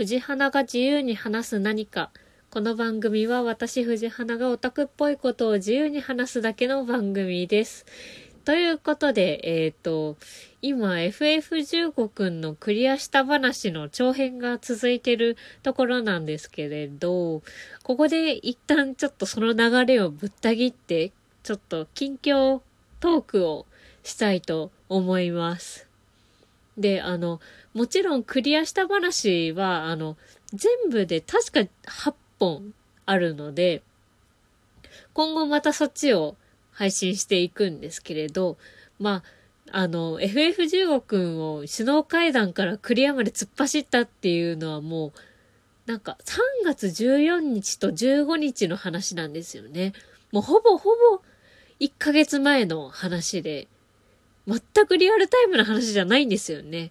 藤花が自由に話す何か。この番組は私藤花がオタクっぽいことを自由に話すだけの番組です。ということで、えっ、ー、と、今 FF15 くんのクリアした話の長編が続いてるところなんですけれど、ここで一旦ちょっとその流れをぶった切って、ちょっと近況トークをしたいと思います。で、あの、もちろんクリアした話は、あの、全部で確か8本あるので、今後またそっちを配信していくんですけれど、まあ、あの、FF15 くんを首脳階段からクリアまで突っ走ったっていうのはもう、なんか3月14日と15日の話なんですよね。もうほぼほぼ1ヶ月前の話で、全くリアルタイムな話じゃないんですよね。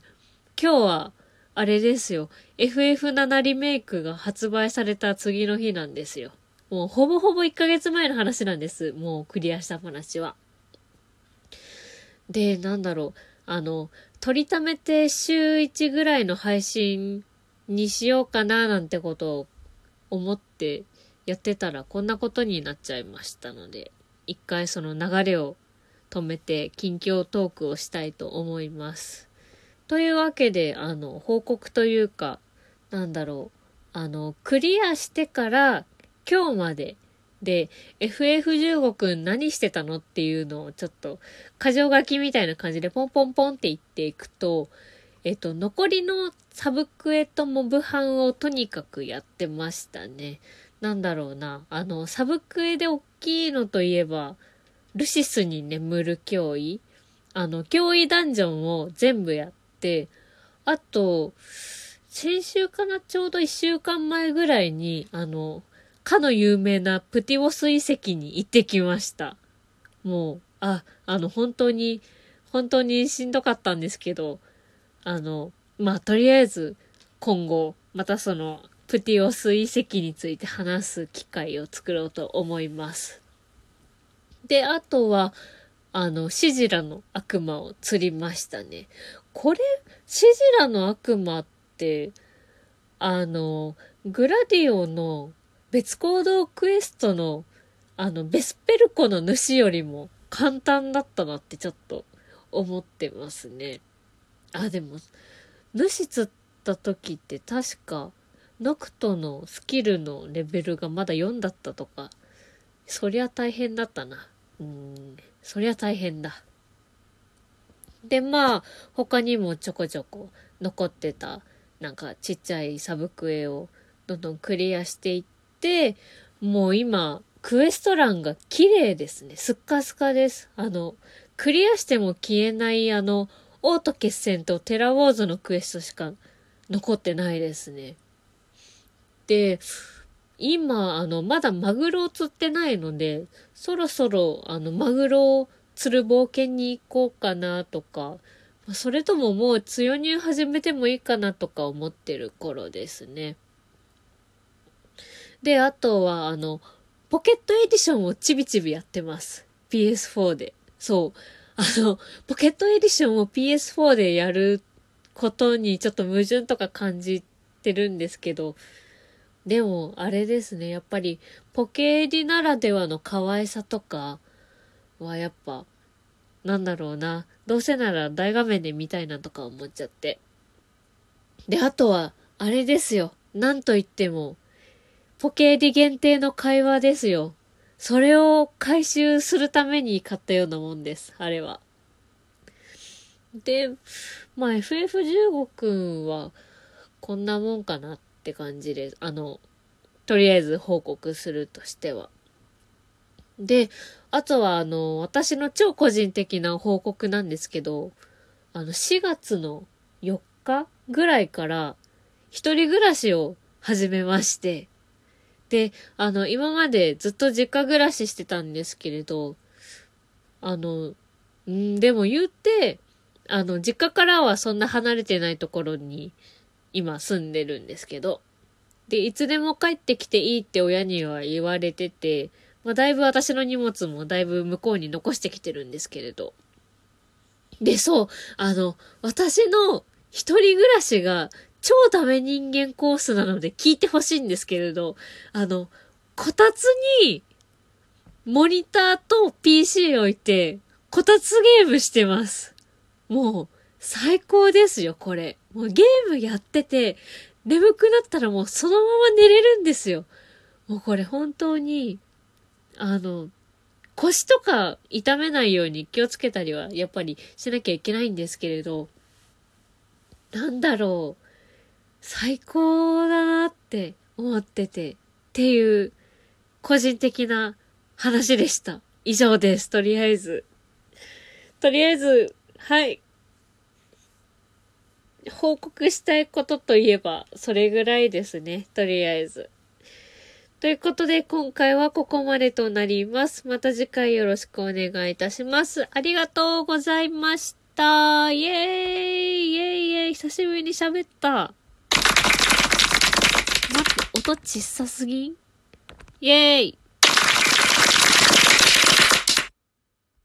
今日は、あれですよ。FF7 リメイクが発売された次の日なんですよ。もうほぼほぼ1ヶ月前の話なんです。もうクリアした話は。で、なんだろう。あの、取りためて週1ぐらいの配信にしようかななんてことを思ってやってたらこんなことになっちゃいましたので、一回その流れを止めて近況トークをしたいと思います。というわけで、あの、報告というか、なんだろう。あの、クリアしてから今日までで、FF15 くん何してたのっていうのをちょっと、箇条書きみたいな感じでポンポンポンって言っていくと、えっと、残りのサブクエとモブハンをとにかくやってましたね。なんだろうな。あの、サブクエで大きいのといえば、ルシスに眠る脅威？あの、脅威ダンジョンを全部やって、あと、先週かな？ちょうど一週間前ぐらいに、あの、かの有名なプティオス遺跡に行ってきました。もう、あ、あの、本当に、本当にしんどかったんですけど、あの、まあ、とりあえず、今後、またその、プティオス遺跡について話す機会を作ろうと思います。で、あとは、あの、シジラの悪魔を釣りましたね。これ、シジラの悪魔って、あの、グラディオの別行動クエストの、あの、ベスペルコの主よりも簡単だったなってちょっと思ってますね。あ、でも、主釣った時って確か、ノクトのスキルのレベルがまだ4だったとか、そりゃ大変だったな。うん、そりゃ大変だ。で、まあ、他にもちょこちょこ残ってた、なんかちっちゃいサブクエをどんどんクリアしていって、もう今、クエスト欄が綺麗ですね。スッカスカです。あの、クリアしても消えないあの、オート決戦とテラウォーズのクエストしか残ってないですね。で、今、あの、まだマグロを釣ってないので、そろそろ、あの、マグロを釣る冒険に行こうかなとか、それとももう強入始めてもいいかなとか思ってる頃ですね。で、あとは、あの、ポケットエディションをちびちびやってます。PS4 で。そう。あの、ポケットエディションを PS4 でやることにちょっと矛盾とか感じてるんですけど、でも、あれですね。やっぱり、ポケエディならではの可愛さとか、はやっぱ、なんだろうな。どうせなら大画面で見たいなとか思っちゃって。で、あとは、あれですよ。なんと言っても、ポケディ限定の会話ですよ。それを回収するために買ったようなもんです。あれは。で、まあ FF15 くんは、こんなもんかなって感じです。あの、とりあえず報告するとしては。で、あとはあの、私の超個人的な報告なんですけど、あの、4月の4日ぐらいから、一人暮らしを始めまして、で、あの、今までずっと実家暮らししてたんですけれど、あの、んでも言って、あの、実家からはそんな離れてないところに今住んでるんですけど、で、いつでも帰ってきていいって親には言われてて、まあ、だいぶ私の荷物もだいぶ向こうに残してきてるんですけれど。で、そう、あの、私の一人暮らしが超ダメ人間コースなので聞いてほしいんですけれど、あの、こたつに、モニターと PC 置いて、こたつゲームしてます。もう、最高ですよ、これ。もうゲームやってて、眠くなったらもうそのまま寝れるんですよ。もうこれ本当に、あの、腰とか痛めないように気をつけたりはやっぱりしなきゃいけないんですけれど、なんだろう。最高だなって思ってて、っていう個人的な話でした。以上です。とりあえず。とりあえず、はい。報告したいことといえば、それぐらいですね。とりあえず。ということで、今回はここまでとなります。また次回よろしくお願いいたします。ありがとうございました。イェーイイェイイェイ久しぶりに喋った。待って、音小さすぎん？イェーイ